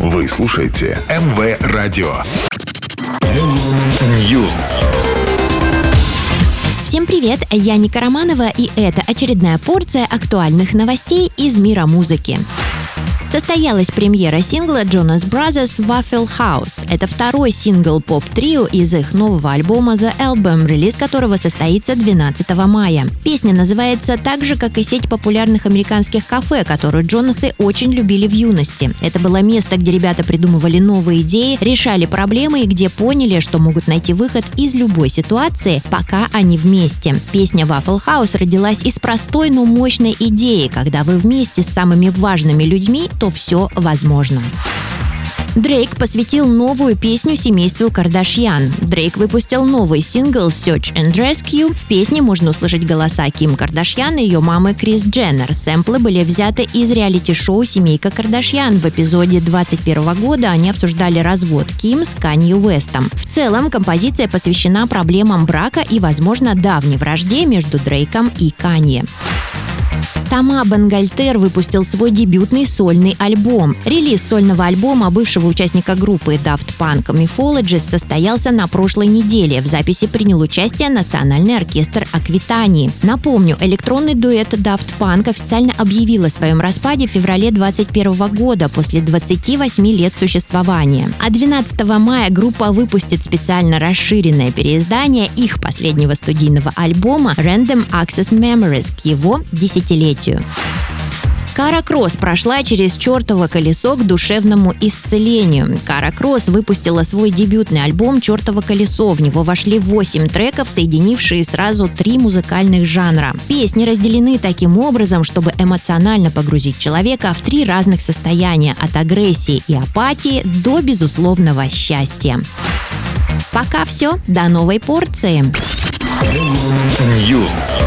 Вы слушаете МВ Радио. News. Всем привет, я Ника Романова, и это очередная порция актуальных новостей из мира музыки. Состоялась премьера сингла Jonas Brothers Waffle House. Это второй сингл поп-трио из их нового альбома The Album, релиз которого состоится 12 мая. Песня называется так же, как и сеть популярных американских кафе, которую Джонасы очень любили в юности. Это было место, где ребята придумывали новые идеи, решали проблемы и где поняли, что могут найти выход из любой ситуации, пока они вместе. Песня Waffle House родилась из простой, но мощной идеи, когда вы вместе с самыми важными людьми то все возможно. Дрейк посвятил новую песню семейству Кардашьян. Дрейк выпустил новый сингл Search and Rescue. В песне можно услышать голоса Ким Кардашьян и ее мамы Крис Дженнер. Сэмплы были взяты из реалити-шоу «Семейка Кардашьян». В эпизоде 2021 года они обсуждали развод Ким с Канье Уэстом. В целом, композиция посвящена проблемам брака и, возможно, давней вражде между Дрейком и Канье. Тома Бенгальтер выпустил свой дебютный сольный альбом. Релиз сольного альбома бывшего участника группы Daft Punk Mythologist состоялся на прошлой неделе. В записи принял участие Национальный оркестр Аквитании. Напомню, электронный дуэт Daft Punk официально объявил о своем распаде в феврале 2021 года после 28 лет существования. А 12 мая группа выпустит специально расширенное переиздание их последнего студийного альбома Random Access Memories к его десятилетию развитию. Кара Кросс прошла через чертово колесо к душевному исцелению. Кара Кросс выпустила свой дебютный альбом «Чертово колесо». В него вошли 8 треков, соединившие сразу три музыкальных жанра. Песни разделены таким образом, чтобы эмоционально погрузить человека в три разных состояния – от агрессии и апатии до безусловного счастья. Пока все, до новой порции. News.